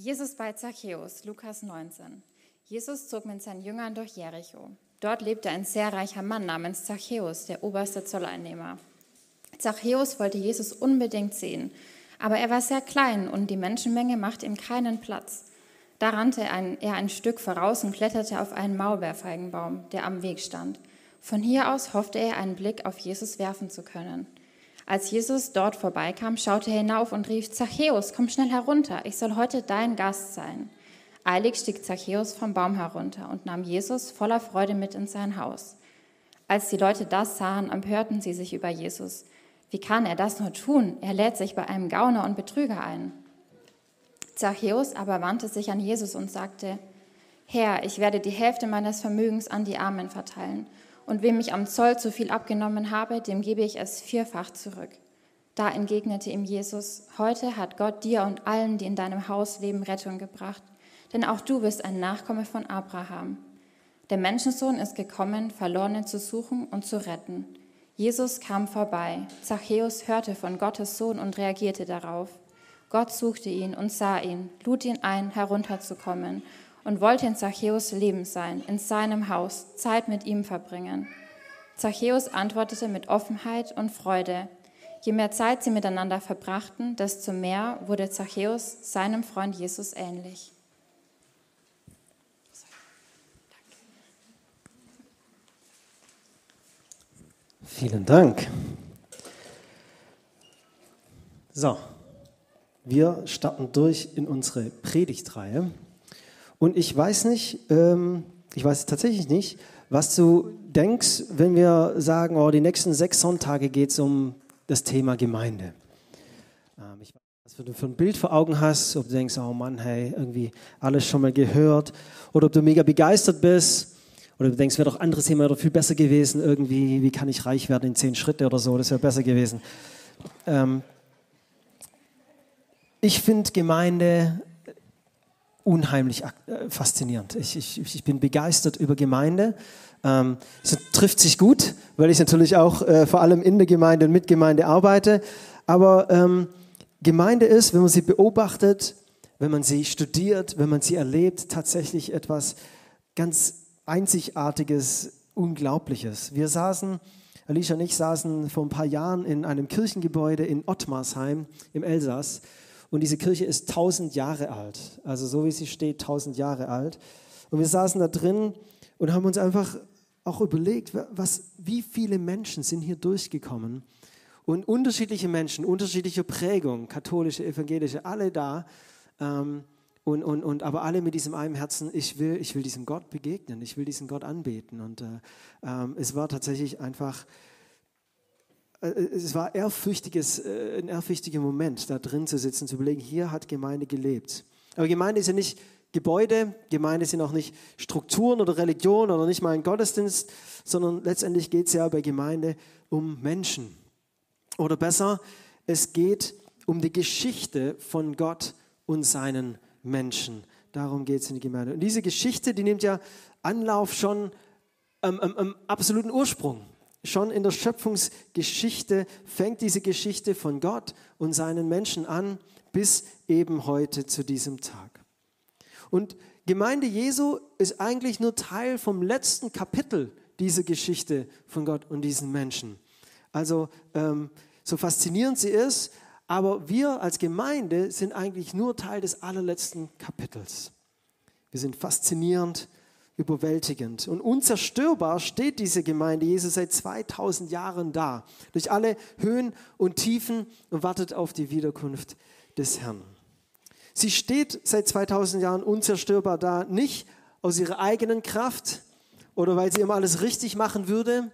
Jesus bei Zachäus, Lukas 19. Jesus zog mit seinen Jüngern durch Jericho. Dort lebte ein sehr reicher Mann namens Zachäus, der oberste Zolleinnehmer. Zachäus wollte Jesus unbedingt sehen, aber er war sehr klein und die Menschenmenge machte ihm keinen Platz. Da rannte er ein Stück voraus und kletterte auf einen Maulbeerfeigenbaum, der am Weg stand. Von hier aus hoffte er, einen Blick auf Jesus werfen zu können. Als Jesus dort vorbeikam, schaute er hinauf und rief, Zachäus, komm schnell herunter, ich soll heute dein Gast sein. Eilig stieg Zachäus vom Baum herunter und nahm Jesus voller Freude mit in sein Haus. Als die Leute das sahen, empörten sie sich über Jesus. Wie kann er das nur tun? Er lädt sich bei einem Gauner und Betrüger ein. Zachäus aber wandte sich an Jesus und sagte, Herr, ich werde die Hälfte meines Vermögens an die Armen verteilen und wem ich am Zoll zu viel abgenommen habe, dem gebe ich es vierfach zurück. Da entgegnete ihm Jesus, heute hat Gott dir und allen, die in deinem Haus leben, Rettung gebracht, denn auch du bist ein Nachkomme von Abraham. Der Menschensohn ist gekommen, Verlorene zu suchen und zu retten. Jesus kam vorbei. Zachäus hörte von Gottes Sohn und reagierte darauf. Gott suchte ihn und sah ihn, lud ihn ein, herunterzukommen und wollte in Zachäus Leben sein, in seinem Haus, Zeit mit ihm verbringen. Zachäus antwortete mit Offenheit und Freude. Je mehr Zeit sie miteinander verbrachten, desto mehr wurde Zachäus seinem Freund Jesus ähnlich. Vielen Dank. So, wir starten durch in unsere Predigtreihe. Und ich weiß nicht, ähm, ich weiß tatsächlich nicht, was du denkst, wenn wir sagen, oh, die nächsten sechs Sonntage geht es um das Thema Gemeinde. Ähm, ich weiß nicht, was du für ein Bild vor Augen hast, ob du denkst, oh Mann, hey, irgendwie alles schon mal gehört, oder ob du mega begeistert bist, oder du denkst, wäre doch anderes Thema oder viel besser gewesen, irgendwie, wie kann ich reich werden in zehn Schritte oder so, das wäre besser gewesen. Ähm, ich finde Gemeinde unheimlich äh, faszinierend. Ich, ich, ich bin begeistert über Gemeinde. Ähm, es trifft sich gut, weil ich natürlich auch äh, vor allem in der Gemeinde und mit Gemeinde arbeite. Aber ähm, Gemeinde ist, wenn man sie beobachtet, wenn man sie studiert, wenn man sie erlebt, tatsächlich etwas ganz Einzigartiges, Unglaubliches. Wir saßen, Alicia und ich saßen vor ein paar Jahren in einem Kirchengebäude in Ottmarsheim im Elsass und diese Kirche ist tausend Jahre alt. Also so wie sie steht, tausend Jahre alt. Und wir saßen da drin und haben uns einfach auch überlegt, was, wie viele Menschen sind hier durchgekommen. Und unterschiedliche Menschen, unterschiedliche Prägung, katholische, evangelische, alle da. Ähm, und, und, und, aber alle mit diesem einen Herzen, ich will, ich will diesem Gott begegnen, ich will diesen Gott anbeten. Und äh, ähm, es war tatsächlich einfach es war ehrfürchtiges, äh, ein ehrfürchtiger Moment, da drin zu sitzen, zu überlegen, hier hat Gemeinde gelebt. Aber Gemeinde ist ja nicht Gebäude, Gemeinde sind auch nicht Strukturen oder Religion oder nicht mal ein Gottesdienst, sondern letztendlich geht es ja bei Gemeinde um Menschen. Oder besser, es geht um die Geschichte von Gott und seinen Menschen. Darum geht es in die Gemeinde. Und diese Geschichte, die nimmt ja Anlauf schon am, am, am absoluten Ursprung. Schon in der Schöpfungsgeschichte fängt diese Geschichte von Gott und seinen Menschen an, bis eben heute zu diesem Tag. Und Gemeinde Jesu ist eigentlich nur Teil vom letzten Kapitel dieser Geschichte von Gott und diesen Menschen. Also ähm, so faszinierend sie ist, aber wir als Gemeinde sind eigentlich nur Teil des allerletzten Kapitels. Wir sind faszinierend überwältigend. Und unzerstörbar steht diese Gemeinde Jesus seit 2000 Jahren da, durch alle Höhen und Tiefen und wartet auf die Wiederkunft des Herrn. Sie steht seit 2000 Jahren unzerstörbar da, nicht aus ihrer eigenen Kraft oder weil sie immer alles richtig machen würde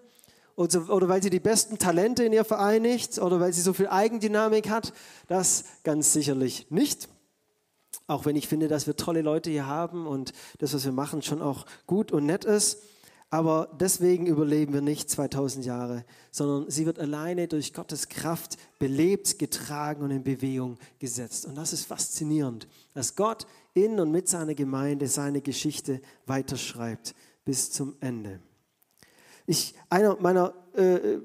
oder, oder weil sie die besten Talente in ihr vereinigt oder weil sie so viel Eigendynamik hat. Das ganz sicherlich nicht. Auch wenn ich finde, dass wir tolle Leute hier haben und das, was wir machen, schon auch gut und nett ist. Aber deswegen überleben wir nicht 2000 Jahre, sondern sie wird alleine durch Gottes Kraft belebt, getragen und in Bewegung gesetzt. Und das ist faszinierend, dass Gott in und mit seiner Gemeinde seine Geschichte weiterschreibt bis zum Ende. Ich, einer meiner äh,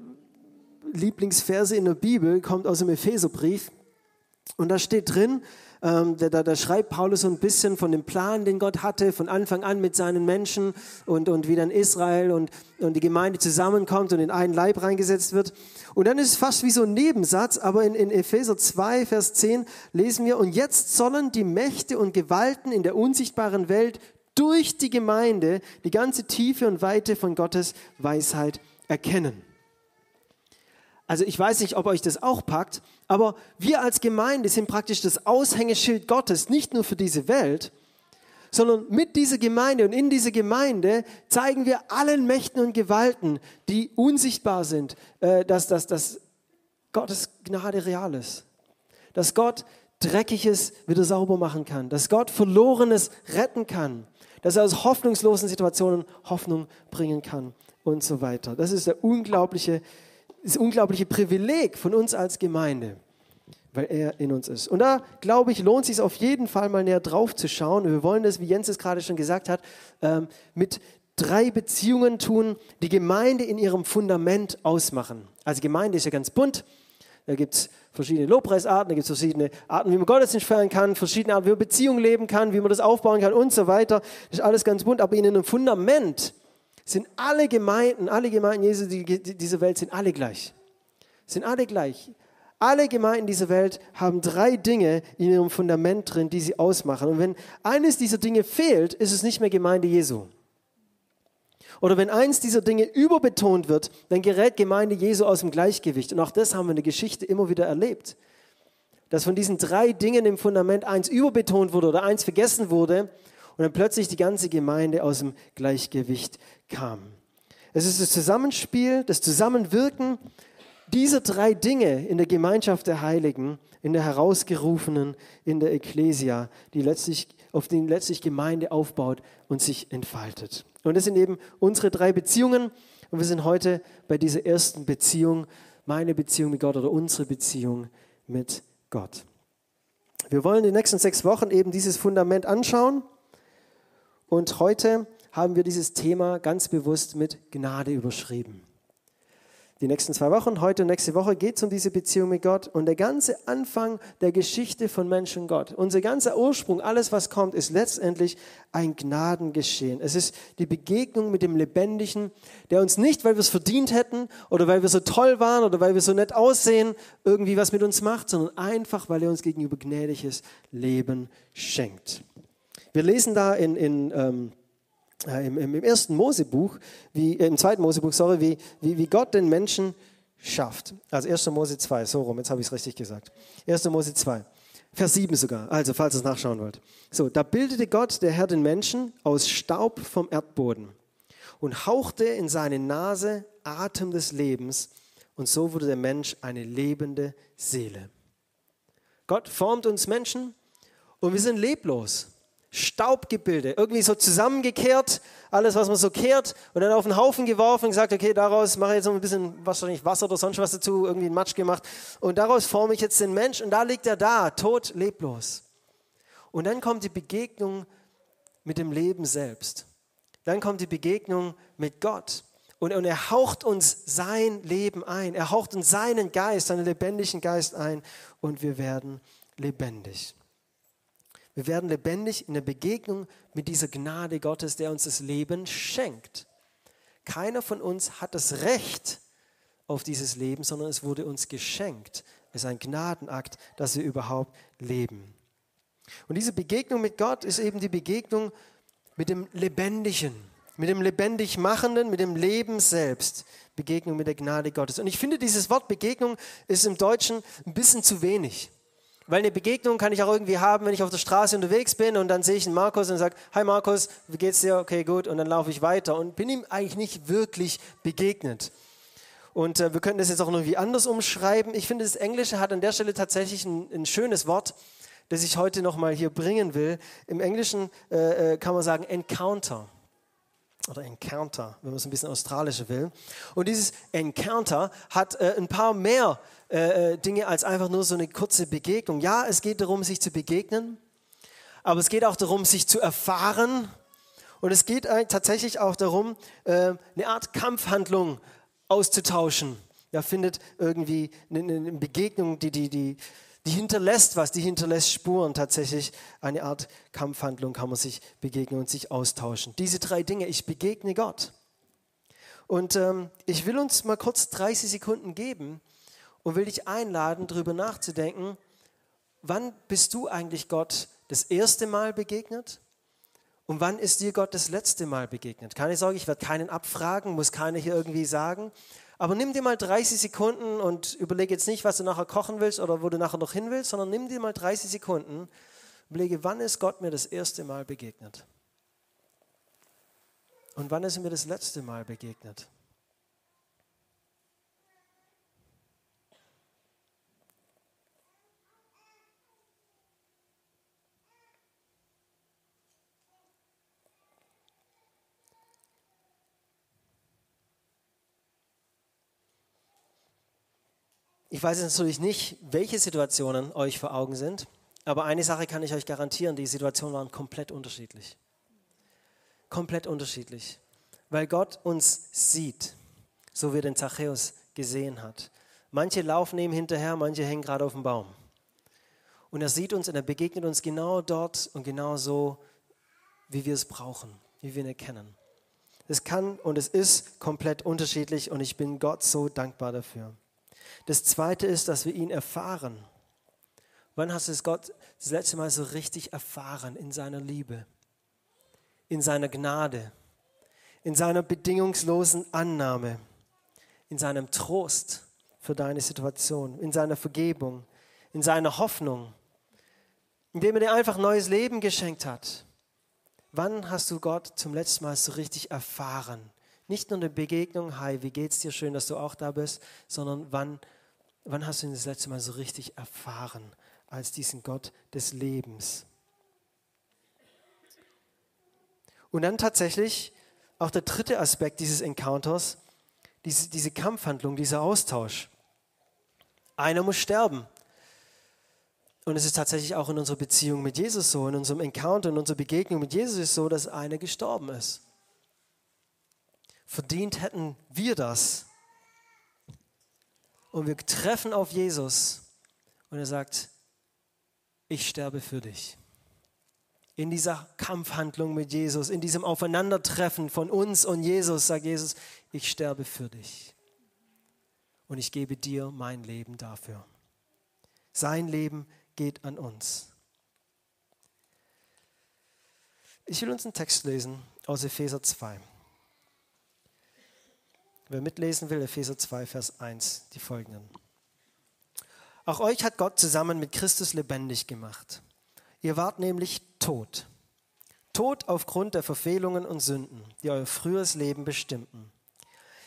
Lieblingsverse in der Bibel kommt aus dem Epheserbrief und da steht drin, ähm, da, da, da, schreibt Paulus so ein bisschen von dem Plan, den Gott hatte, von Anfang an mit seinen Menschen und, und wie dann Israel und, und die Gemeinde zusammenkommt und in einen Leib reingesetzt wird. Und dann ist es fast wie so ein Nebensatz, aber in, in Epheser 2, Vers 10 lesen wir, und jetzt sollen die Mächte und Gewalten in der unsichtbaren Welt durch die Gemeinde die ganze Tiefe und Weite von Gottes Weisheit erkennen. Also ich weiß nicht, ob euch das auch packt, aber wir als Gemeinde sind praktisch das Aushängeschild Gottes, nicht nur für diese Welt, sondern mit dieser Gemeinde und in dieser Gemeinde zeigen wir allen Mächten und Gewalten, die unsichtbar sind, äh, dass, dass, dass Gottes Gnade real ist. Dass Gott Dreckiges wieder sauber machen kann. Dass Gott Verlorenes retten kann. Dass er aus hoffnungslosen Situationen Hoffnung bringen kann und so weiter. Das ist der unglaubliche das unglaubliche Privileg von uns als Gemeinde, weil er in uns ist. Und da, glaube ich, lohnt es sich auf jeden Fall mal näher drauf zu schauen. wir wollen das, wie Jens es gerade schon gesagt hat, ähm, mit drei Beziehungen tun, die Gemeinde in ihrem Fundament ausmachen. Also Gemeinde ist ja ganz bunt. Da gibt es verschiedene Lobpreisarten, da gibt es verschiedene Arten, wie man Gottesdienst feiern kann, verschiedene Arten, wie man Beziehungen leben kann, wie man das aufbauen kann und so weiter. Das ist alles ganz bunt, aber in einem Fundament sind alle Gemeinden, alle Gemeinden Jesu die, dieser Welt sind alle gleich. Sind alle gleich. Alle Gemeinden dieser Welt haben drei Dinge in ihrem Fundament drin, die sie ausmachen. Und wenn eines dieser Dinge fehlt, ist es nicht mehr Gemeinde Jesu. Oder wenn eins dieser Dinge überbetont wird, dann gerät Gemeinde Jesu aus dem Gleichgewicht. Und auch das haben wir in der Geschichte immer wieder erlebt. Dass von diesen drei Dingen im Fundament eins überbetont wurde oder eins vergessen wurde und dann plötzlich die ganze Gemeinde aus dem Gleichgewicht kam. Es ist das Zusammenspiel, das Zusammenwirken dieser drei Dinge in der Gemeinschaft der Heiligen, in der Herausgerufenen, in der Ekklesia, die letztlich, auf den letztlich Gemeinde aufbaut und sich entfaltet. Und das sind eben unsere drei Beziehungen. Und wir sind heute bei dieser ersten Beziehung, meine Beziehung mit Gott oder unsere Beziehung mit Gott. Wir wollen in den nächsten sechs Wochen eben dieses Fundament anschauen. Und heute haben wir dieses Thema ganz bewusst mit Gnade überschrieben. Die nächsten zwei Wochen, heute und nächste Woche, geht es um diese Beziehung mit Gott und der ganze Anfang der Geschichte von Mensch und Gott. Unser ganzer Ursprung, alles was kommt, ist letztendlich ein Gnadengeschehen. Es ist die Begegnung mit dem Lebendigen, der uns nicht, weil wir es verdient hätten oder weil wir so toll waren oder weil wir so nett aussehen, irgendwie was mit uns macht, sondern einfach, weil er uns gegenüber gnädiges Leben schenkt. Wir lesen da in, in ähm, äh, im, im, ersten Mosebuch, wie, äh, im zweiten Mosebuch, sorry, wie, wie, wie Gott den Menschen schafft. Also 1. Mose 2, so rum, jetzt habe ich es richtig gesagt. 1. Mose 2, Vers 7 sogar, also falls ihr es nachschauen wollt. So, da bildete Gott, der Herr, den Menschen aus Staub vom Erdboden und hauchte in seine Nase Atem des Lebens und so wurde der Mensch eine lebende Seele. Gott formt uns Menschen und wir sind leblos. Staubgebilde, irgendwie so zusammengekehrt, alles, was man so kehrt, und dann auf den Haufen geworfen und gesagt, okay, daraus mache ich jetzt noch ein bisschen wahrscheinlich Wasser oder sonst was dazu, irgendwie einen Matsch gemacht, und daraus forme ich jetzt den Mensch, und da liegt er da, tot, leblos. Und dann kommt die Begegnung mit dem Leben selbst. Dann kommt die Begegnung mit Gott. Und, und er haucht uns sein Leben ein. Er haucht uns seinen Geist, seinen lebendigen Geist ein. Und wir werden lebendig. Wir werden lebendig in der Begegnung mit dieser Gnade Gottes, der uns das Leben schenkt. Keiner von uns hat das Recht auf dieses Leben, sondern es wurde uns geschenkt. Es ist ein Gnadenakt, dass wir überhaupt leben. Und diese Begegnung mit Gott ist eben die Begegnung mit dem Lebendigen, mit dem lebendig Machenden, mit dem Leben selbst. Begegnung mit der Gnade Gottes. Und ich finde, dieses Wort Begegnung ist im Deutschen ein bisschen zu wenig. Weil eine Begegnung kann ich auch irgendwie haben, wenn ich auf der Straße unterwegs bin und dann sehe ich einen Markus und sage, hi Markus, wie geht's dir? Okay, gut. Und dann laufe ich weiter und bin ihm eigentlich nicht wirklich begegnet. Und äh, wir könnten das jetzt auch irgendwie anders umschreiben. Ich finde, das Englische hat an der Stelle tatsächlich ein, ein schönes Wort, das ich heute nochmal hier bringen will. Im Englischen äh, äh, kann man sagen Encounter oder Encounter, wenn man es ein bisschen australischer will. Und dieses Encounter hat äh, ein paar mehr äh, äh, Dinge als einfach nur so eine kurze Begegnung. Ja, es geht darum, sich zu begegnen, aber es geht auch darum, sich zu erfahren. Und es geht tatsächlich auch darum, äh, eine Art Kampfhandlung auszutauschen. Ja, findet irgendwie eine, eine Begegnung, die, die, die Die hinterlässt was, die hinterlässt Spuren. Tatsächlich eine Art Kampfhandlung kann man sich begegnen und sich austauschen. Diese drei Dinge, ich begegne Gott. Und ähm, ich will uns mal kurz 30 Sekunden geben und will dich einladen, darüber nachzudenken, wann bist du eigentlich Gott das erste Mal begegnet? Und wann ist dir Gott das letzte Mal begegnet? Keine Sorge, ich werde keinen abfragen, muss keiner hier irgendwie sagen. Aber nimm dir mal 30 Sekunden und überlege jetzt nicht, was du nachher kochen willst oder wo du nachher noch hin willst, sondern nimm dir mal 30 Sekunden, überlege, wann ist Gott mir das erste Mal begegnet? Und wann ist er mir das letzte Mal begegnet? Ich weiß jetzt natürlich nicht, welche Situationen euch vor Augen sind, aber eine Sache kann ich euch garantieren, die Situationen waren komplett unterschiedlich. Komplett unterschiedlich, weil Gott uns sieht, so wie er den Zachäus gesehen hat. Manche laufen ihm hinterher, manche hängen gerade auf dem Baum. Und er sieht uns und er begegnet uns genau dort und genau so, wie wir es brauchen, wie wir ihn erkennen. Es kann und es ist komplett unterschiedlich und ich bin Gott so dankbar dafür. Das zweite ist, dass wir ihn erfahren. Wann hast du es Gott das letzte Mal so richtig erfahren in seiner Liebe, in seiner Gnade, in seiner bedingungslosen Annahme, in seinem Trost für deine Situation, in seiner Vergebung, in seiner Hoffnung, indem er dir einfach neues Leben geschenkt hat? Wann hast du Gott zum letzten Mal so richtig erfahren? Nicht nur eine Begegnung, hi, wie geht's dir, schön, dass du auch da bist, sondern wann, wann hast du ihn das letzte Mal so richtig erfahren als diesen Gott des Lebens? Und dann tatsächlich auch der dritte Aspekt dieses Encounters, diese, diese Kampfhandlung, dieser Austausch. Einer muss sterben. Und es ist tatsächlich auch in unserer Beziehung mit Jesus so, in unserem Encounter, in unserer Begegnung mit Jesus ist so, dass einer gestorben ist. Verdient hätten wir das. Und wir treffen auf Jesus und er sagt, ich sterbe für dich. In dieser Kampfhandlung mit Jesus, in diesem Aufeinandertreffen von uns und Jesus, sagt Jesus, ich sterbe für dich. Und ich gebe dir mein Leben dafür. Sein Leben geht an uns. Ich will uns einen Text lesen aus Epheser 2. Wer mitlesen will, Epheser 2, Vers 1, die folgenden. Auch euch hat Gott zusammen mit Christus lebendig gemacht. Ihr wart nämlich tot. Tot aufgrund der Verfehlungen und Sünden, die euer früheres Leben bestimmten.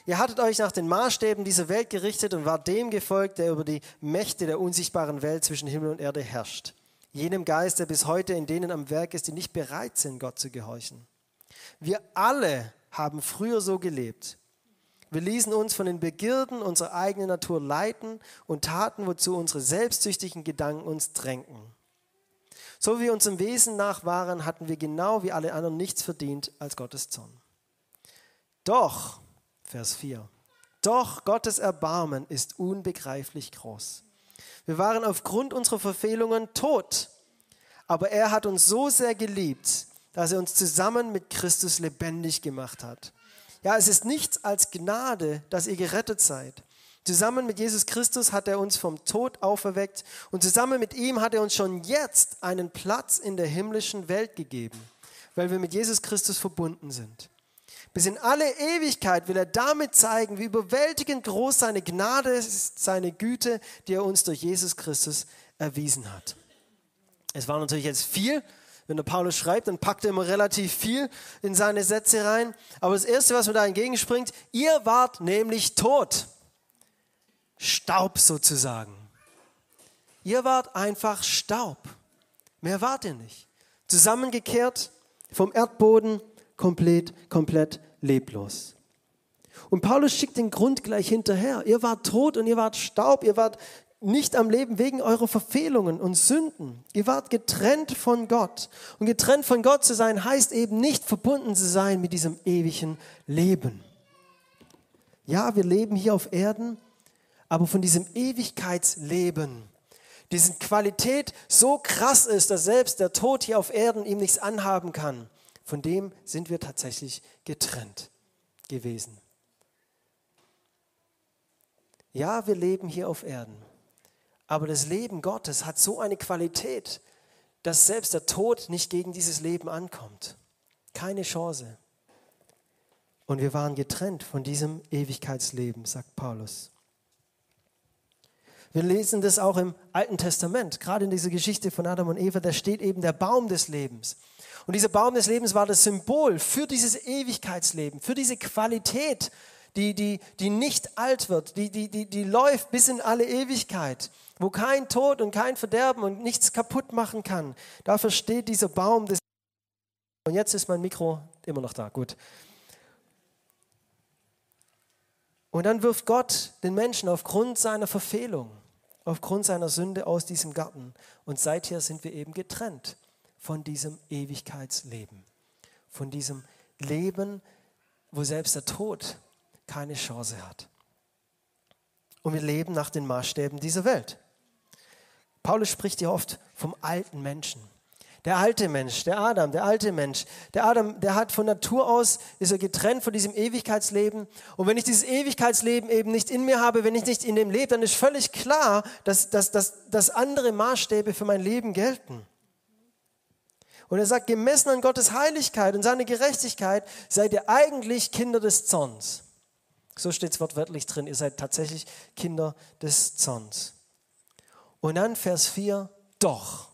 Ihr hattet euch nach den Maßstäben dieser Welt gerichtet und wart dem gefolgt, der über die Mächte der unsichtbaren Welt zwischen Himmel und Erde herrscht. Jenem Geist, der bis heute in denen am Werk ist, die nicht bereit sind, Gott zu gehorchen. Wir alle haben früher so gelebt wir ließen uns von den Begierden unserer eigenen Natur leiten und taten, wozu unsere selbstsüchtigen Gedanken uns drängten. So wie wir unserem Wesen nach waren, hatten wir genau wie alle anderen nichts verdient als Gottes Zorn. Doch, Vers 4, doch Gottes Erbarmen ist unbegreiflich groß. Wir waren aufgrund unserer Verfehlungen tot, aber er hat uns so sehr geliebt, dass er uns zusammen mit Christus lebendig gemacht hat. Ja, es ist nichts als Gnade, dass ihr gerettet seid. Zusammen mit Jesus Christus hat er uns vom Tod auferweckt und zusammen mit ihm hat er uns schon jetzt einen Platz in der himmlischen Welt gegeben, weil wir mit Jesus Christus verbunden sind. Bis in alle Ewigkeit will er damit zeigen, wie überwältigend groß seine Gnade ist, seine Güte, die er uns durch Jesus Christus erwiesen hat. Es war natürlich jetzt viel, wenn der Paulus schreibt, dann packt er immer relativ viel in seine Sätze rein. Aber das Erste, was mir da entgegenspringt, ihr wart nämlich tot. Staub sozusagen. Ihr wart einfach Staub. Mehr wart ihr nicht. Zusammengekehrt vom Erdboden, komplett, komplett leblos. Und Paulus schickt den Grund gleich hinterher. Ihr wart tot und ihr wart Staub, ihr wart nicht am Leben wegen eurer Verfehlungen und Sünden. Ihr wart getrennt von Gott. Und getrennt von Gott zu sein, heißt eben nicht verbunden zu sein mit diesem ewigen Leben. Ja, wir leben hier auf Erden, aber von diesem Ewigkeitsleben, diese Qualität so krass ist, dass selbst der Tod hier auf Erden ihm nichts anhaben kann, von dem sind wir tatsächlich getrennt gewesen. Ja, wir leben hier auf Erden, aber das Leben Gottes hat so eine Qualität, dass selbst der Tod nicht gegen dieses Leben ankommt. Keine Chance. Und wir waren getrennt von diesem Ewigkeitsleben, sagt Paulus. Wir lesen das auch im Alten Testament, gerade in dieser Geschichte von Adam und Eva, da steht eben der Baum des Lebens. Und dieser Baum des Lebens war das Symbol für dieses Ewigkeitsleben, für diese Qualität, die, die, die nicht alt wird, die, die, die, die läuft bis in alle Ewigkeit, wo kein Tod und kein Verderben und nichts kaputt machen kann. Dafür steht dieser Baum des Und jetzt ist mein Mikro immer noch da, gut. Und dann wirft Gott den Menschen aufgrund seiner Verfehlung aufgrund seiner Sünde aus diesem Garten. Und seither sind wir eben getrennt von diesem Ewigkeitsleben, von diesem Leben, wo selbst der Tod keine Chance hat. Und wir leben nach den Maßstäben dieser Welt. Paulus spricht hier oft vom alten Menschen. Der alte Mensch, der Adam, der alte Mensch. Der Adam, der hat von Natur aus, ist er getrennt von diesem Ewigkeitsleben. Und wenn ich dieses Ewigkeitsleben eben nicht in mir habe, wenn ich nicht in dem lebe, dann ist völlig klar, dass, dass, dass, dass andere Maßstäbe für mein Leben gelten. Und er sagt, gemessen an Gottes Heiligkeit und seine Gerechtigkeit seid ihr eigentlich Kinder des Zorns. So steht es wortwörtlich drin, ihr seid tatsächlich Kinder des Zorns. Und dann Vers 4, doch.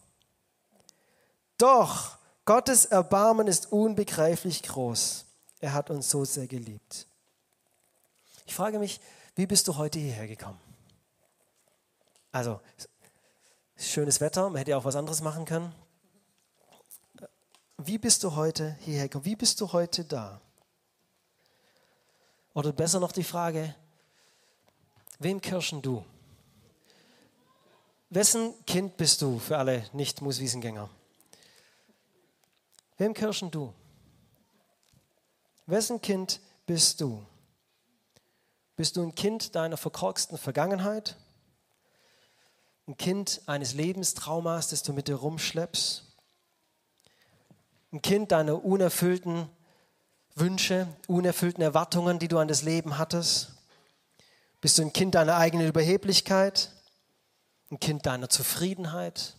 Doch Gottes Erbarmen ist unbegreiflich groß. Er hat uns so sehr geliebt. Ich frage mich, wie bist du heute hierher gekommen? Also, schönes Wetter, man hätte ja auch was anderes machen können. Wie bist du heute hierher gekommen? Wie bist du heute da? Oder besser noch die Frage, wem kirschen du? Wessen Kind bist du für alle Nicht-Muswiesengänger? Wem kirschen du? Wessen Kind bist du? Bist du ein Kind deiner verkorksten Vergangenheit? Ein Kind eines Lebenstraumas, das du mit dir rumschleppst? Ein Kind deiner unerfüllten Wünsche, unerfüllten Erwartungen, die du an das Leben hattest? Bist du ein Kind deiner eigenen Überheblichkeit? Ein Kind deiner Zufriedenheit?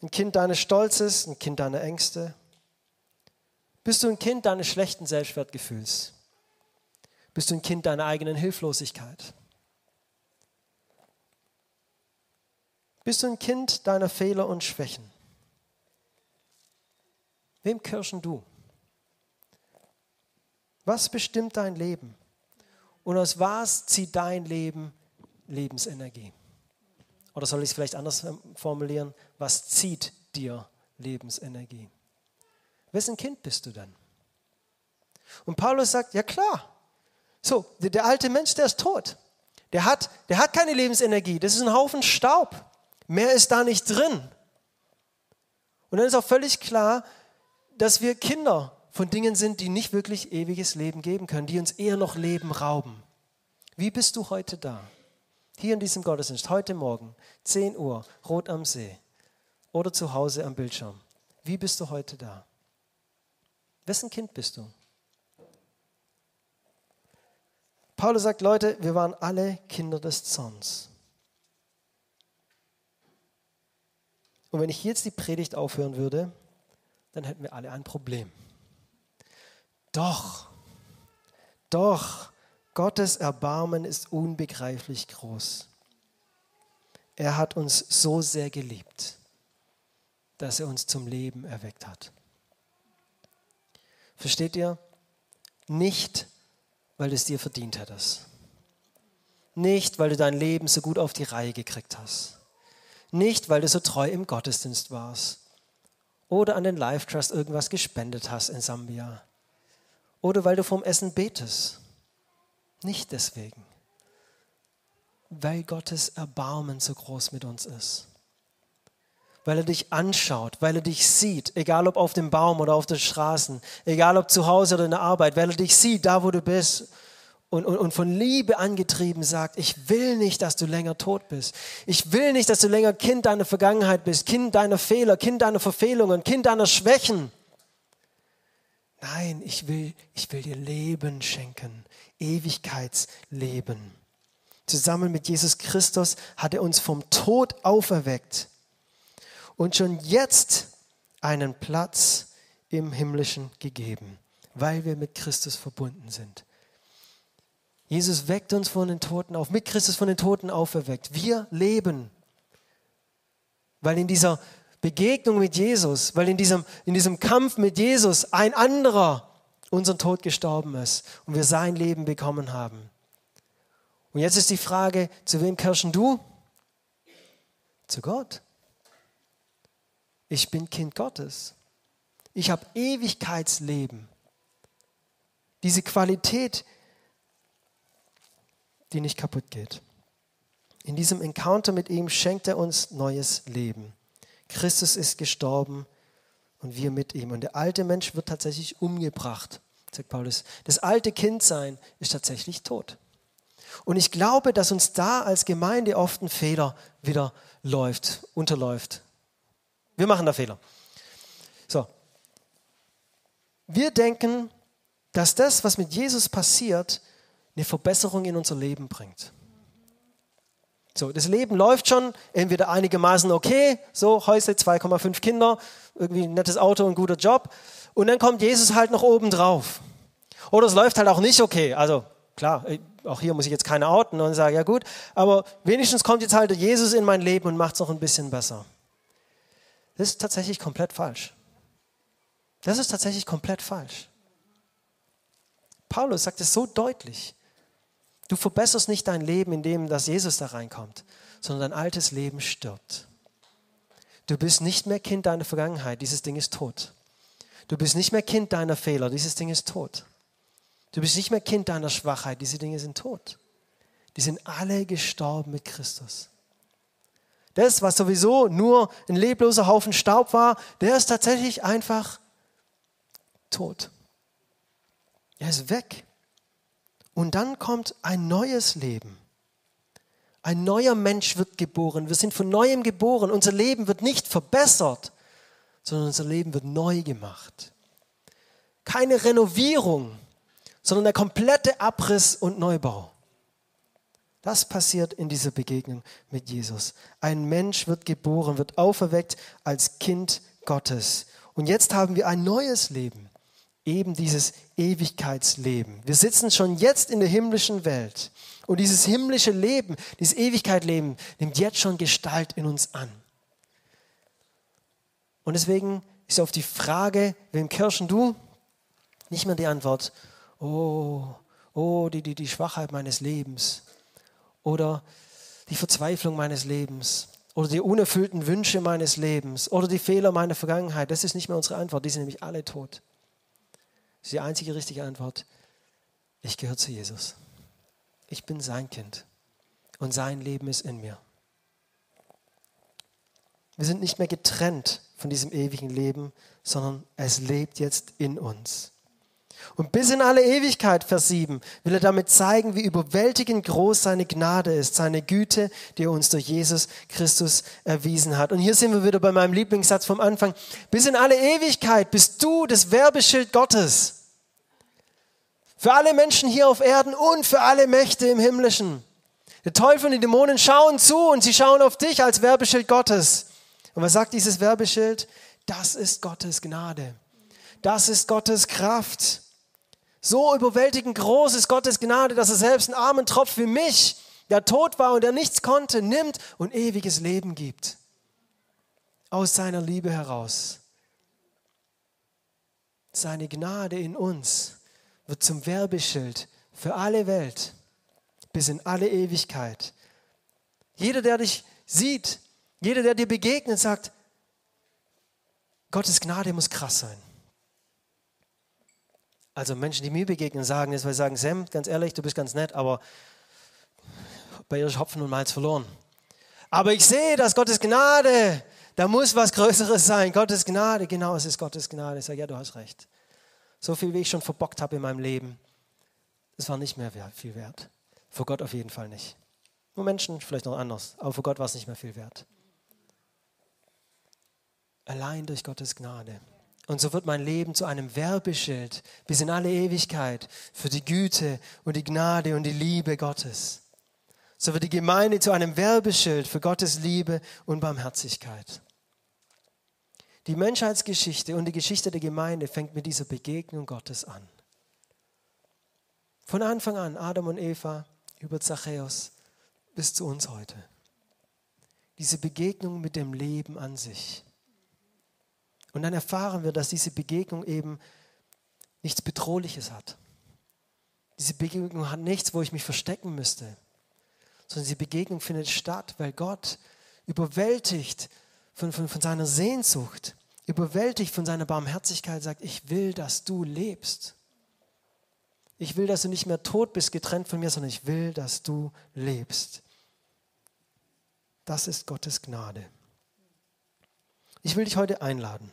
Ein Kind deines Stolzes? Ein Kind deiner Ängste? Bist du ein Kind deines schlechten Selbstwertgefühls? Bist du ein Kind deiner eigenen Hilflosigkeit? Bist du ein Kind deiner Fehler und Schwächen? Wem kirschen du? Was bestimmt dein Leben? Und aus was zieht dein Leben Lebensenergie? Oder soll ich es vielleicht anders formulieren? Was zieht dir Lebensenergie? Wessen Kind bist du denn? Und Paulus sagt, ja klar. So, der, der alte Mensch, der ist tot. Der hat, der hat keine Lebensenergie. Das ist ein Haufen Staub. Mehr ist da nicht drin. Und dann ist auch völlig klar, dass wir Kinder von Dingen sind, die nicht wirklich ewiges Leben geben können, die uns eher noch Leben rauben. Wie bist du heute da? Hier in diesem Gottesdienst, heute Morgen, 10 Uhr, Rot am See oder zu Hause am Bildschirm. Wie bist du heute da? Wessen Kind bist du? Paulus sagt, Leute, wir waren alle Kinder des Zorns. Und wenn ich jetzt die Predigt aufhören würde, dann hätten wir alle ein Problem. Doch, doch, Gottes Erbarmen ist unbegreiflich groß. Er hat uns so sehr geliebt, dass er uns zum Leben erweckt hat. Versteht ihr? Nicht, weil du es dir verdient hättest. Nicht, weil du dein Leben so gut auf die Reihe gekriegt hast. Nicht, weil du so treu im Gottesdienst warst. Oder an den Life Trust irgendwas gespendet hast in Sambia. Oder weil du vom Essen betest. Nicht deswegen. Weil Gottes Erbarmen so groß mit uns ist weil er dich anschaut, weil er dich sieht, egal ob auf dem Baum oder auf den Straßen, egal ob zu Hause oder in der Arbeit, weil er dich sieht, da wo du bist und, und, und von Liebe angetrieben sagt, ich will nicht, dass du länger tot bist. Ich will nicht, dass du länger Kind deiner Vergangenheit bist, Kind deiner Fehler, Kind deiner Verfehlungen, Kind deiner Schwächen. Nein, ich will, ich will dir Leben schenken, Ewigkeitsleben. Zusammen mit Jesus Christus hat er uns vom Tod auferweckt und schon jetzt einen Platz im Himmlischen gegeben, weil wir mit Christus verbunden sind. Jesus weckt uns von den Toten auf, mit Christus von den Toten auferweckt. Wir leben, weil in dieser Begegnung mit Jesus, weil in diesem, in diesem Kampf mit Jesus ein anderer unseren Tod gestorben ist und wir sein Leben bekommen haben. Und jetzt ist die Frage, zu wem kirschen du? Zu Gott. Ich bin Kind Gottes. Ich habe Ewigkeitsleben. Diese Qualität, die nicht kaputt geht. In diesem Encounter mit ihm schenkt er uns neues Leben. Christus ist gestorben und wir mit ihm. Und der alte Mensch wird tatsächlich umgebracht, sagt Paulus. Das alte Kindsein ist tatsächlich tot. Und ich glaube, dass uns da als Gemeinde oft ein Fehler wieder läuft, unterläuft. Wir machen da Fehler. So. Wir denken, dass das, was mit Jesus passiert, eine Verbesserung in unser Leben bringt. So, das Leben läuft schon entweder einigermaßen okay, so Häusle, 2,5 Kinder, irgendwie ein nettes Auto, ein guter Job. Und dann kommt Jesus halt noch oben drauf. Oder es läuft halt auch nicht okay. Also klar, auch hier muss ich jetzt keine outen und sagen, ja gut, aber wenigstens kommt jetzt halt Jesus in mein Leben und macht es noch ein bisschen besser. Das ist tatsächlich komplett falsch. Das ist tatsächlich komplett falsch. Paulus sagt es so deutlich. Du verbesserst nicht dein Leben, indem dass Jesus da reinkommt, sondern dein altes Leben stirbt. Du bist nicht mehr Kind deiner Vergangenheit, dieses Ding ist tot. Du bist nicht mehr Kind deiner Fehler, dieses Ding ist tot. Du bist nicht mehr Kind deiner Schwachheit, diese Dinge sind tot. Die sind alle gestorben mit Christus. Das, was sowieso nur ein lebloser Haufen Staub war, der ist tatsächlich einfach tot. Er ist weg. Und dann kommt ein neues Leben. Ein neuer Mensch wird geboren. Wir sind von neuem geboren. Unser Leben wird nicht verbessert, sondern unser Leben wird neu gemacht. Keine Renovierung, sondern der komplette Abriss und Neubau. Das passiert in dieser Begegnung mit Jesus. Ein Mensch wird geboren, wird auferweckt als Kind Gottes. Und jetzt haben wir ein neues Leben eben dieses Ewigkeitsleben. Wir sitzen schon jetzt in der himmlischen Welt und dieses himmlische Leben, dieses Ewigkeitsleben nimmt jetzt schon Gestalt in uns an. Und deswegen ist auf die Frage, wem kirschen du, nicht mehr die Antwort, oh, oh, die, die, die Schwachheit meines Lebens oder die Verzweiflung meines Lebens oder die unerfüllten Wünsche meines Lebens oder die Fehler meiner Vergangenheit. Das ist nicht mehr unsere Antwort, die sind nämlich alle tot ist die einzige richtige Antwort. Ich gehöre zu Jesus. Ich bin sein Kind und sein Leben ist in mir. Wir sind nicht mehr getrennt von diesem ewigen Leben, sondern es lebt jetzt in uns. Und bis in alle Ewigkeit, Vers 7, will er damit zeigen, wie überwältigend groß seine Gnade ist, seine Güte, die er uns durch Jesus Christus erwiesen hat. Und hier sind wir wieder bei meinem Lieblingssatz vom Anfang. Bis in alle Ewigkeit bist du das Werbeschild Gottes. Für alle Menschen hier auf Erden und für alle Mächte im Himmlischen. Der Teufel und die Dämonen schauen zu und sie schauen auf dich als Werbeschild Gottes. Und was sagt dieses Werbeschild? Das ist Gottes Gnade. Das ist Gottes Kraft. So überwältigend groß ist Gottes Gnade, dass er selbst einen armen Tropf wie mich, der tot war und der nichts konnte, nimmt und ewiges Leben gibt. Aus seiner Liebe heraus. Seine Gnade in uns wird zum Werbeschild für alle Welt bis in alle Ewigkeit. Jeder, der dich sieht, jeder, der dir begegnet, sagt, Gottes Gnade muss krass sein. Also Menschen, die mir begegnen, sagen jetzt, weil sie sagen, Sam, ganz ehrlich, du bist ganz nett, aber bei ihr ist Hopfen und Malz verloren. Aber ich sehe, dass Gottes Gnade, da muss was Größeres sein. Gottes Gnade, genau, es ist Gottes Gnade. Ich sage, ja, du hast recht. So viel, wie ich schon verbockt habe in meinem Leben. es war nicht mehr viel wert. Vor Gott auf jeden Fall nicht. Nur Menschen vielleicht noch anders, aber vor Gott war es nicht mehr viel wert. Allein durch Gottes Gnade. Und so wird mein Leben zu einem Werbeschild bis in alle Ewigkeit für die Güte und die Gnade und die Liebe Gottes. So wird die Gemeinde zu einem Werbeschild für Gottes Liebe und Barmherzigkeit. Die Menschheitsgeschichte und die Geschichte der Gemeinde fängt mit dieser Begegnung Gottes an. Von Anfang an, Adam und Eva über Zachäus bis zu uns heute. Diese Begegnung mit dem Leben an sich. Und dann erfahren wir, dass diese Begegnung eben nichts Bedrohliches hat. Diese Begegnung hat nichts, wo ich mich verstecken müsste, sondern diese Begegnung findet statt, weil Gott überwältigt von, von, von seiner Sehnsucht, überwältigt von seiner Barmherzigkeit sagt, ich will, dass du lebst. Ich will, dass du nicht mehr tot bist, getrennt von mir, sondern ich will, dass du lebst. Das ist Gottes Gnade. Ich will dich heute einladen.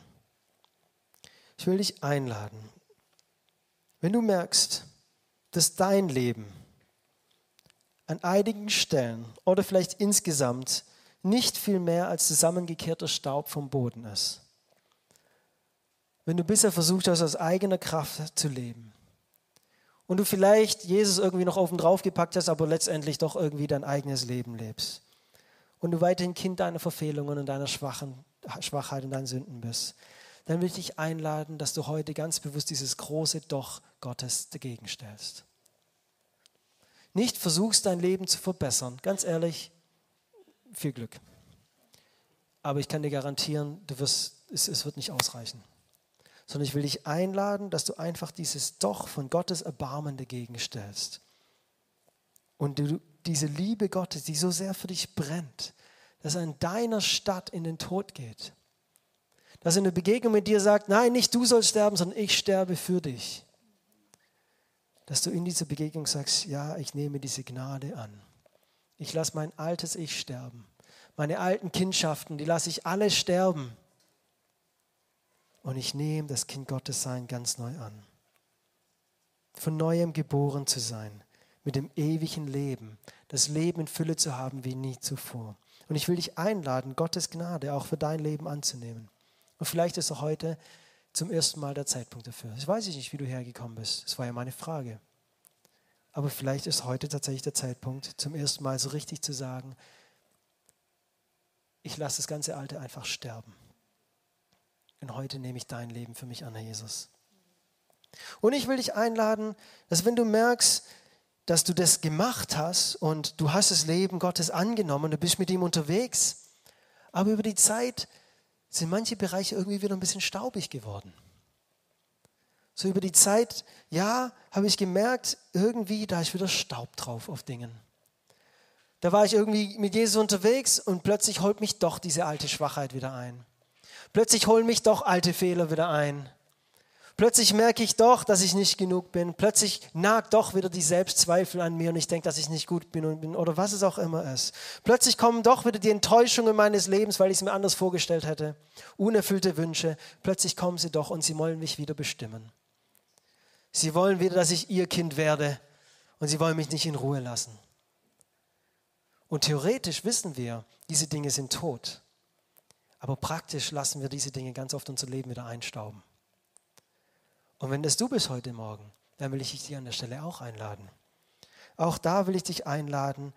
Ich will dich einladen. Wenn du merkst, dass dein Leben an einigen Stellen oder vielleicht insgesamt nicht viel mehr als zusammengekehrter Staub vom Boden ist. Wenn du bisher versucht hast, aus eigener Kraft zu leben und du vielleicht Jesus irgendwie noch oben drauf gepackt hast, aber letztendlich doch irgendwie dein eigenes Leben lebst und du weiterhin Kind deiner Verfehlungen und deiner Schwachen, Schwachheit und deinen Sünden bist, dann will ich dich einladen, dass du heute ganz bewusst dieses große Doch Gottes dagegen stellst. Nicht versuchst, dein Leben zu verbessern. Ganz ehrlich, viel Glück. Aber ich kann dir garantieren, du wirst, es, es wird nicht ausreichen. Sondern ich will dich einladen, dass du einfach dieses Doch von Gottes Erbarmen dagegen stellst. Und du diese Liebe Gottes, die so sehr für dich brennt, dass er in deiner Stadt in den Tod geht. Dass er in der Begegnung mit dir sagt, nein, nicht du sollst sterben, sondern ich sterbe für dich. Dass du in dieser Begegnung sagst, ja, ich nehme diese Gnade an. Ich lasse mein altes Ich sterben. Meine alten Kindschaften, die lasse ich alle sterben. Und ich nehme das Kind Gottes sein ganz neu an. Von neuem geboren zu sein mit dem ewigen Leben, das Leben in Fülle zu haben wie nie zuvor. Und ich will dich einladen, Gottes Gnade auch für dein Leben anzunehmen. Und vielleicht ist auch heute zum ersten Mal der Zeitpunkt dafür. Ich weiß nicht, wie du hergekommen bist. Das war ja meine Frage. Aber vielleicht ist heute tatsächlich der Zeitpunkt, zum ersten Mal so richtig zu sagen, ich lasse das ganze Alte einfach sterben. Und heute nehme ich dein Leben für mich an, Herr Jesus. Und ich will dich einladen, dass wenn du merkst, dass du das gemacht hast und du hast das Leben Gottes angenommen, du bist mit ihm unterwegs. Aber über die Zeit sind manche Bereiche irgendwie wieder ein bisschen staubig geworden. So über die Zeit, ja, habe ich gemerkt, irgendwie, da ist wieder Staub drauf auf Dingen. Da war ich irgendwie mit Jesus unterwegs und plötzlich holt mich doch diese alte Schwachheit wieder ein. Plötzlich holen mich doch alte Fehler wieder ein. Plötzlich merke ich doch, dass ich nicht genug bin. Plötzlich nagt doch wieder die Selbstzweifel an mir und ich denke, dass ich nicht gut bin, und bin oder was es auch immer ist. Plötzlich kommen doch wieder die Enttäuschungen meines Lebens, weil ich es mir anders vorgestellt hätte. Unerfüllte Wünsche. Plötzlich kommen sie doch und sie wollen mich wieder bestimmen. Sie wollen wieder, dass ich ihr Kind werde und sie wollen mich nicht in Ruhe lassen. Und theoretisch wissen wir, diese Dinge sind tot. Aber praktisch lassen wir diese Dinge ganz oft unser Leben wieder einstauben. Und wenn das du bist heute Morgen, dann will ich dich an der Stelle auch einladen. Auch da will ich dich einladen,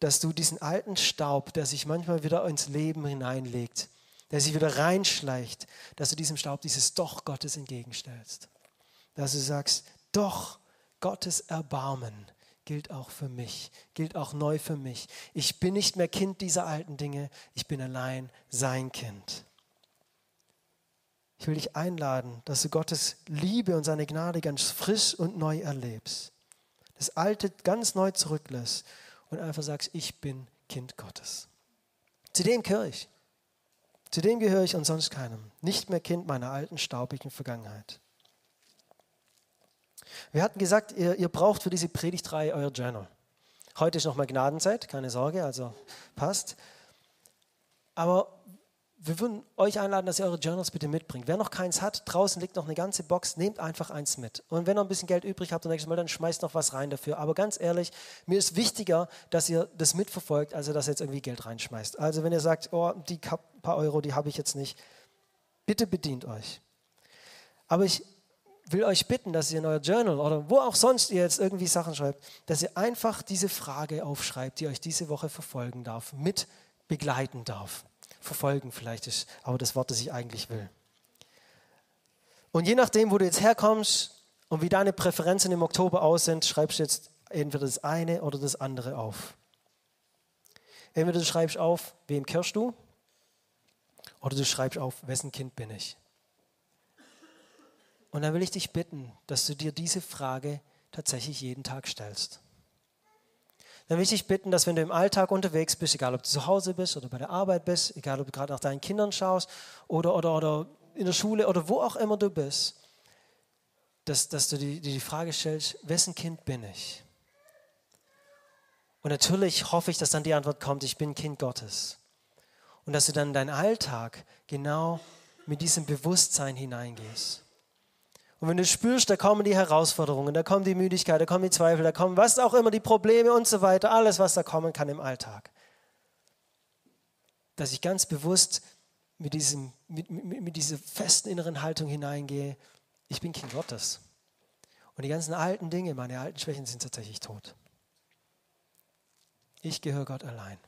dass du diesen alten Staub, der sich manchmal wieder ins Leben hineinlegt, der sich wieder reinschleicht, dass du diesem Staub dieses Doch Gottes entgegenstellst. Dass du sagst, doch Gottes Erbarmen gilt auch für mich, gilt auch neu für mich. Ich bin nicht mehr Kind dieser alten Dinge, ich bin allein sein Kind. Ich will dich einladen, dass du Gottes Liebe und seine Gnade ganz frisch und neu erlebst. Das Alte ganz neu zurücklässt und einfach sagst, ich bin Kind Gottes. Zu dem gehöre ich. Zu dem gehöre ich und sonst keinem. Nicht mehr Kind meiner alten, staubigen Vergangenheit. Wir hatten gesagt, ihr, ihr braucht für diese Predigtreihe euer Journal. Heute ist nochmal Gnadenzeit, keine Sorge, also passt. Aber wir würden euch einladen, dass ihr eure Journals bitte mitbringt. Wer noch keins hat, draußen liegt noch eine ganze Box, nehmt einfach eins mit. Und wenn ihr ein bisschen Geld übrig habt Mal, dann schmeißt noch was rein dafür. Aber ganz ehrlich, mir ist wichtiger, dass ihr das mitverfolgt, als dass ihr jetzt irgendwie Geld reinschmeißt. Also wenn ihr sagt, oh, die paar Euro, die habe ich jetzt nicht, bitte bedient euch. Aber ich will euch bitten, dass ihr in euer Journal oder wo auch sonst ihr jetzt irgendwie Sachen schreibt, dass ihr einfach diese Frage aufschreibt, die euch diese Woche verfolgen darf, mit begleiten darf verfolgen vielleicht ist aber das Wort, das ich eigentlich will. Und je nachdem, wo du jetzt herkommst und wie deine Präferenzen im Oktober aus sind, schreibst du jetzt entweder das eine oder das andere auf. Entweder du schreibst auf, wem kirschst du, oder du schreibst auf, wessen Kind bin ich. Und dann will ich dich bitten, dass du dir diese Frage tatsächlich jeden Tag stellst dann will ich dich bitten, dass wenn du im Alltag unterwegs bist, egal ob du zu Hause bist oder bei der Arbeit bist, egal ob du gerade nach deinen Kindern schaust oder, oder, oder in der Schule oder wo auch immer du bist, dass, dass du dir die, die Frage stellst, wessen Kind bin ich? Und natürlich hoffe ich, dass dann die Antwort kommt, ich bin Kind Gottes. Und dass du dann in deinen Alltag genau mit diesem Bewusstsein hineingehst. Und wenn du spürst, da kommen die Herausforderungen, da kommt die Müdigkeit, da kommen die Zweifel, da kommen was auch immer, die Probleme und so weiter, alles, was da kommen kann im Alltag. Dass ich ganz bewusst mit, diesem, mit, mit, mit dieser festen inneren Haltung hineingehe, ich bin Kind Gottes. Und die ganzen alten Dinge, meine alten Schwächen sind tatsächlich tot. Ich gehöre Gott allein.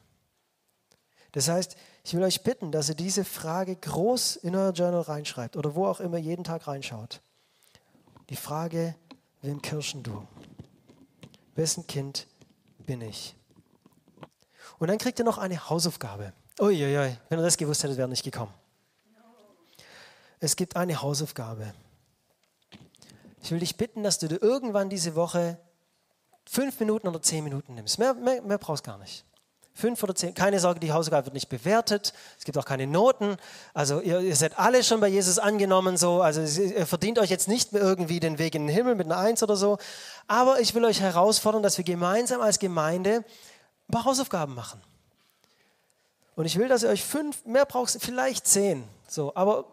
Das heißt, ich will euch bitten, dass ihr diese Frage groß in euer Journal reinschreibt oder wo auch immer jeden Tag reinschaut. Die Frage, wem kirschen du? Wessen Kind bin ich? Und dann kriegt ihr noch eine Hausaufgabe. Uiuiui, wenn ihr das gewusst hättet, wäre nicht gekommen. Es gibt eine Hausaufgabe. Ich will dich bitten, dass du dir irgendwann diese Woche fünf Minuten oder zehn Minuten nimmst. Mehr, mehr, mehr brauchst gar nicht. Fünf oder zehn. Keine Sorge, die Hausaufgabe wird nicht bewertet. Es gibt auch keine Noten. Also ihr, ihr seid alle schon bei Jesus angenommen. So. Also ihr verdient euch jetzt nicht mehr irgendwie den Weg in den Himmel mit einer Eins oder so. Aber ich will euch herausfordern, dass wir gemeinsam als Gemeinde ein paar Hausaufgaben machen. Und ich will, dass ihr euch fünf, mehr braucht, vielleicht zehn. So, aber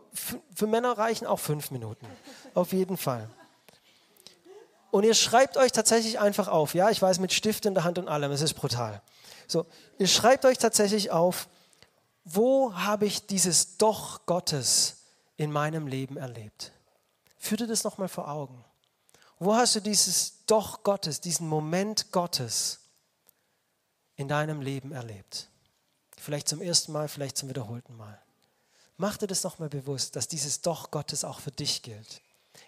für Männer reichen auch fünf Minuten. Auf jeden Fall. Und ihr schreibt euch tatsächlich einfach auf. Ja, ich weiß, mit Stift in der Hand und allem, es ist brutal. So, ihr schreibt euch tatsächlich auf, wo habe ich dieses Doch Gottes in meinem Leben erlebt? Führ dir das nochmal vor Augen. Wo hast du dieses Doch Gottes, diesen Moment Gottes in deinem Leben erlebt? Vielleicht zum ersten Mal, vielleicht zum wiederholten Mal. Mach dir das nochmal bewusst, dass dieses Doch Gottes auch für dich gilt.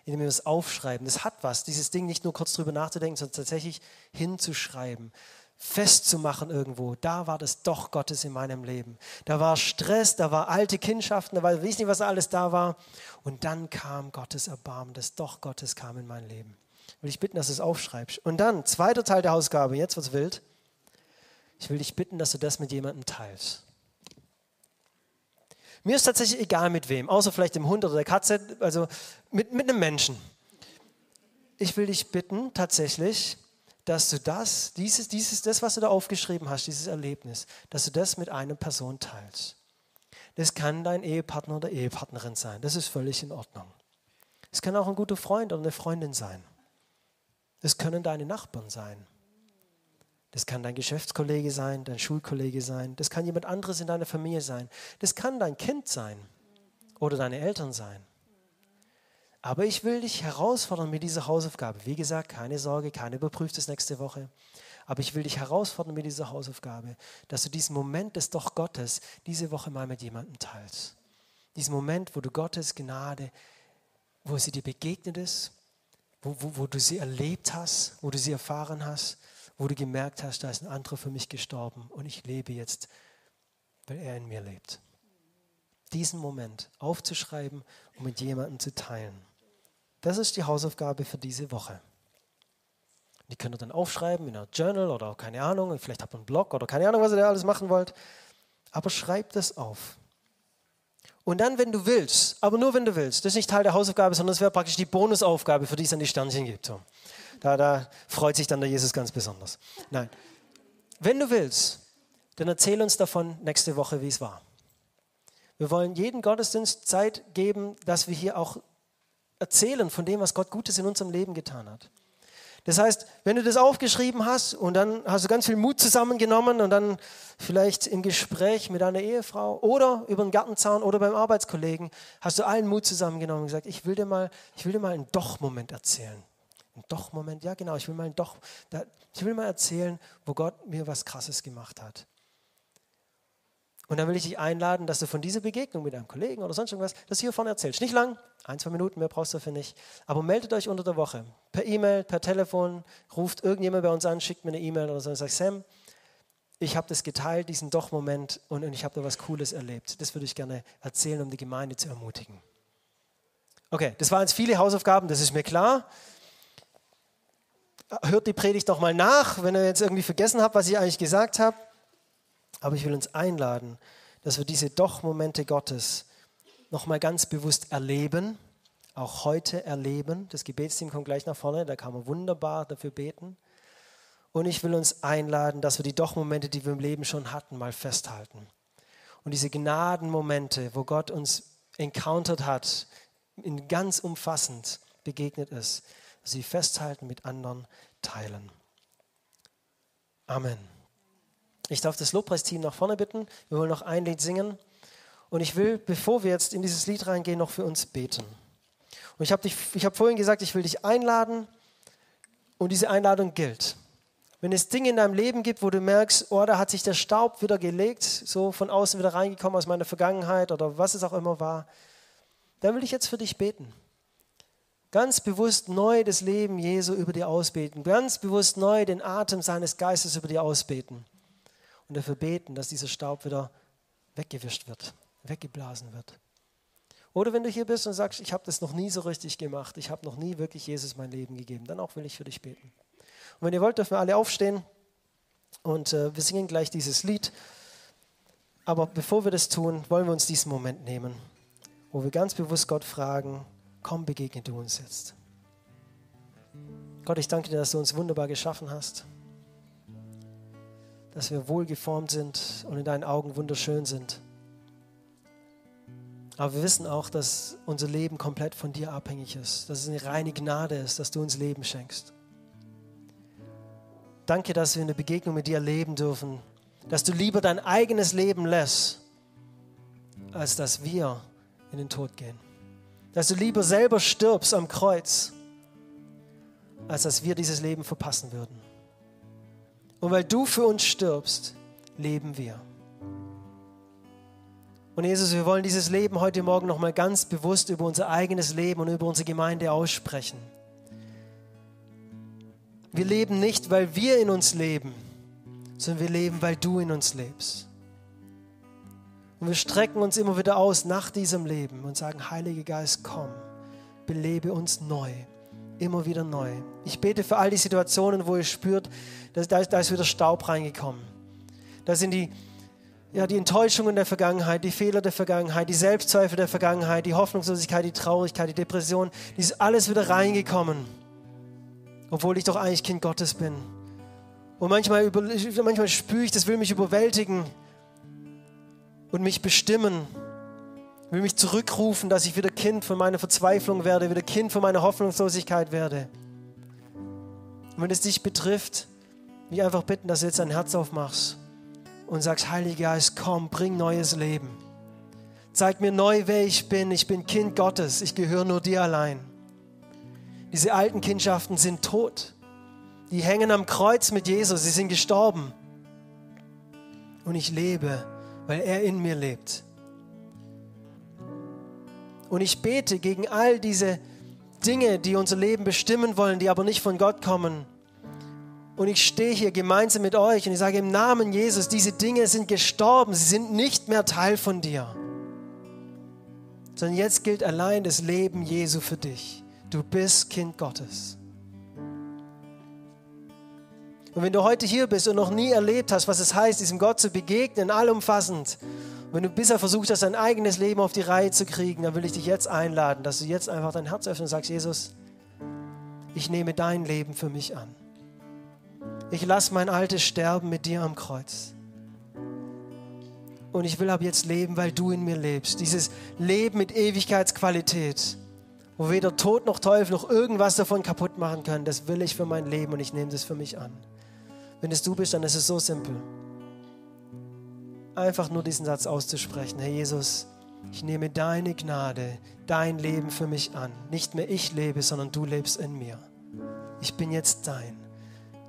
Indem wir das aufschreiben. Das hat was, dieses Ding nicht nur kurz drüber nachzudenken, sondern tatsächlich hinzuschreiben festzumachen irgendwo. Da war das doch Gottes in meinem Leben. Da war Stress, da war alte Kindschaften, da war, weiß nicht, was alles da war. Und dann kam Gottes Erbarmen, das doch Gottes kam in mein Leben. Will ich bitten, dass du es aufschreibst. Und dann, zweiter Teil der Ausgabe, jetzt wird's wild. Ich will dich bitten, dass du das mit jemandem teilst. Mir ist tatsächlich egal mit wem, außer vielleicht dem Hund oder der Katze, also mit, mit einem Menschen. Ich will dich bitten, tatsächlich, dass du das, dieses, dieses, das, was du da aufgeschrieben hast, dieses Erlebnis, dass du das mit einer Person teilst. Das kann dein Ehepartner oder Ehepartnerin sein. Das ist völlig in Ordnung. Es kann auch ein guter Freund oder eine Freundin sein. Das können deine Nachbarn sein. Das kann dein Geschäftskollege sein, dein Schulkollege sein. Das kann jemand anderes in deiner Familie sein. Das kann dein Kind sein oder deine Eltern sein. Aber ich will dich herausfordern mit dieser Hausaufgabe. Wie gesagt, keine Sorge, keiner überprüft es nächste Woche. Aber ich will dich herausfordern mit dieser Hausaufgabe, dass du diesen Moment des Doch Gottes diese Woche mal mit jemandem teilst. Diesen Moment, wo du Gottes Gnade, wo sie dir begegnet ist, wo, wo, wo du sie erlebt hast, wo du sie erfahren hast, wo du gemerkt hast, da ist ein anderer für mich gestorben und ich lebe jetzt, weil er in mir lebt. Diesen Moment aufzuschreiben und mit jemandem zu teilen. Das ist die Hausaufgabe für diese Woche. Die könnt ihr dann aufschreiben in einer Journal oder keine Ahnung, vielleicht habt ihr einen Blog oder keine Ahnung, was ihr da alles machen wollt. Aber schreibt das auf. Und dann, wenn du willst, aber nur wenn du willst, das ist nicht Teil der Hausaufgabe, sondern das wäre praktisch die Bonusaufgabe, für die es dann die Sternchen gibt. So. Da, da freut sich dann der Jesus ganz besonders. Nein. Wenn du willst, dann erzähl uns davon nächste Woche, wie es war. Wir wollen jeden Gottesdienst Zeit geben, dass wir hier auch erzählen von dem, was Gott Gutes in unserem Leben getan hat. Das heißt, wenn du das aufgeschrieben hast und dann hast du ganz viel Mut zusammengenommen und dann vielleicht im Gespräch mit deiner Ehefrau oder über den Gartenzaun oder beim Arbeitskollegen hast du allen Mut zusammengenommen und gesagt, ich will dir mal, ich will dir mal einen Doch-Moment erzählen. Ein Doch-Moment, ja genau, ich will mal einen Doch, ich will mal erzählen, wo Gott mir was Krasses gemacht hat. Und dann will ich dich einladen, dass du von dieser Begegnung mit einem Kollegen oder sonst irgendwas, das hier vorne erzählst. Nicht lang, ein, zwei Minuten, mehr brauchst du dafür nicht. Aber meldet euch unter der Woche. Per E-Mail, per Telefon, ruft irgendjemand bei uns an, schickt mir eine E-Mail oder so und sagt, Sam, ich habe das geteilt, diesen Doch-Moment und ich habe da was Cooles erlebt. Das würde ich gerne erzählen, um die Gemeinde zu ermutigen. Okay, das waren jetzt viele Hausaufgaben, das ist mir klar. Hört die Predigt doch mal nach, wenn ihr jetzt irgendwie vergessen habt, was ich eigentlich gesagt habe. Aber ich will uns einladen, dass wir diese Doch-Momente Gottes nochmal ganz bewusst erleben, auch heute erleben. Das Gebetsteam kommt gleich nach vorne, da kann man wunderbar dafür beten. Und ich will uns einladen, dass wir die Doch-Momente, die wir im Leben schon hatten, mal festhalten. Und diese Gnadenmomente, wo Gott uns encountered hat, in ganz umfassend begegnet ist, sie festhalten, mit anderen teilen. Amen. Ich darf das Lobpreisteam nach vorne bitten. Wir wollen noch ein Lied singen. Und ich will, bevor wir jetzt in dieses Lied reingehen, noch für uns beten. Und ich habe hab vorhin gesagt, ich will dich einladen und diese Einladung gilt. Wenn es Dinge in deinem Leben gibt, wo du merkst, oh, da hat sich der Staub wieder gelegt, so von außen wieder reingekommen aus meiner Vergangenheit oder was es auch immer war, dann will ich jetzt für dich beten. Ganz bewusst neu das Leben Jesu über dir ausbeten. Ganz bewusst neu den Atem seines Geistes über dir ausbeten und dafür beten, dass dieser Staub wieder weggewischt wird, weggeblasen wird. Oder wenn du hier bist und sagst, ich habe das noch nie so richtig gemacht, ich habe noch nie wirklich Jesus mein Leben gegeben, dann auch will ich für dich beten. Und wenn ihr wollt, dürfen wir alle aufstehen und äh, wir singen gleich dieses Lied. Aber bevor wir das tun, wollen wir uns diesen Moment nehmen, wo wir ganz bewusst Gott fragen, komm, begegne du uns jetzt. Gott, ich danke dir, dass du uns wunderbar geschaffen hast dass wir wohlgeformt sind und in deinen Augen wunderschön sind. Aber wir wissen auch, dass unser Leben komplett von dir abhängig ist, dass es eine reine Gnade ist, dass du uns Leben schenkst. Danke, dass wir eine Begegnung mit dir leben dürfen, dass du lieber dein eigenes Leben lässt, als dass wir in den Tod gehen. Dass du lieber selber stirbst am Kreuz, als dass wir dieses Leben verpassen würden. Und weil du für uns stirbst, leben wir. Und Jesus, wir wollen dieses Leben heute Morgen nochmal ganz bewusst über unser eigenes Leben und über unsere Gemeinde aussprechen. Wir leben nicht, weil wir in uns leben, sondern wir leben, weil du in uns lebst. Und wir strecken uns immer wieder aus nach diesem Leben und sagen, Heiliger Geist, komm, belebe uns neu immer wieder neu. Ich bete für all die Situationen, wo ihr spürt, dass, da, ist, da ist wieder Staub reingekommen. Da sind die, ja, die Enttäuschungen der Vergangenheit, die Fehler der Vergangenheit, die Selbstzweifel der Vergangenheit, die Hoffnungslosigkeit, die Traurigkeit, die Depression, die ist alles wieder reingekommen. Obwohl ich doch eigentlich Kind Gottes bin. Und manchmal, über, manchmal spüre ich, das will mich überwältigen und mich bestimmen. Ich will mich zurückrufen, dass ich wieder Kind von meiner Verzweiflung werde, wieder Kind von meiner Hoffnungslosigkeit werde. Und wenn es dich betrifft, mich einfach bitten, dass du jetzt dein Herz aufmachst und sagst, Heiliger Geist, komm, bring neues Leben. Zeig mir neu, wer ich bin. Ich bin Kind Gottes. Ich gehöre nur dir allein. Diese alten Kindschaften sind tot. Die hängen am Kreuz mit Jesus. Sie sind gestorben. Und ich lebe, weil er in mir lebt. Und ich bete gegen all diese Dinge, die unser Leben bestimmen wollen, die aber nicht von Gott kommen. Und ich stehe hier gemeinsam mit euch und ich sage im Namen Jesus, diese Dinge sind gestorben, sie sind nicht mehr Teil von dir. Sondern jetzt gilt allein das Leben Jesu für dich. Du bist Kind Gottes. Und wenn du heute hier bist und noch nie erlebt hast, was es heißt, diesem Gott zu begegnen, allumfassend, wenn du bisher versucht hast, dein eigenes Leben auf die Reihe zu kriegen, dann will ich dich jetzt einladen, dass du jetzt einfach dein Herz öffnest und sagst, Jesus, ich nehme dein Leben für mich an. Ich lasse mein altes Sterben mit dir am Kreuz. Und ich will ab jetzt leben, weil du in mir lebst. Dieses Leben mit Ewigkeitsqualität, wo weder Tod noch Teufel noch irgendwas davon kaputt machen können, das will ich für mein Leben und ich nehme das für mich an. Wenn es du bist, dann ist es so simpel. Einfach nur diesen Satz auszusprechen. Herr Jesus, ich nehme deine Gnade, dein Leben für mich an. Nicht mehr ich lebe, sondern du lebst in mir. Ich bin jetzt dein.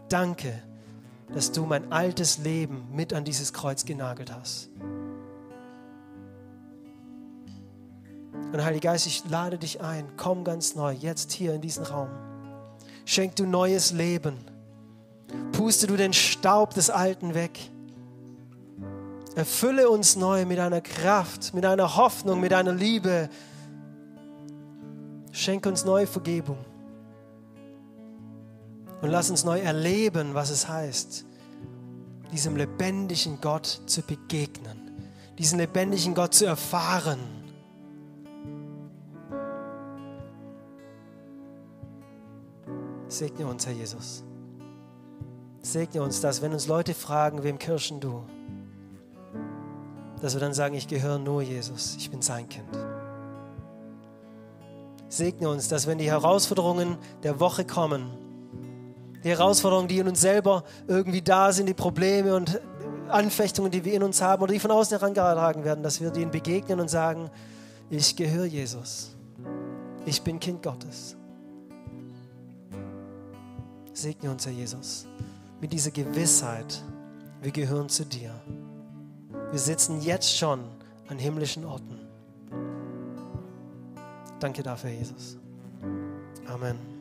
Danke, dass du mein altes Leben mit an dieses Kreuz genagelt hast. Und Heiliger Geist, ich lade dich ein, komm ganz neu, jetzt hier in diesen Raum. Schenk du neues Leben. Puste du den Staub des Alten weg. Erfülle uns neu mit deiner Kraft, mit deiner Hoffnung, mit deiner Liebe. Schenk uns neue Vergebung. Und lass uns neu erleben, was es heißt, diesem lebendigen Gott zu begegnen, diesen lebendigen Gott zu erfahren. Segne uns, Herr Jesus. Segne uns dass wenn uns Leute fragen, wem kirschen du, dass wir dann sagen, ich gehöre nur Jesus, ich bin sein Kind. Segne uns, dass wenn die Herausforderungen der Woche kommen, die Herausforderungen, die in uns selber irgendwie da sind, die Probleme und Anfechtungen, die wir in uns haben oder die von außen herangetragen werden, dass wir denen begegnen und sagen, ich gehöre Jesus. Ich bin Kind Gottes. Segne uns, Herr Jesus, mit dieser Gewissheit, wir gehören zu dir. Wir sitzen jetzt schon an himmlischen Orten. Danke dafür, Jesus. Amen.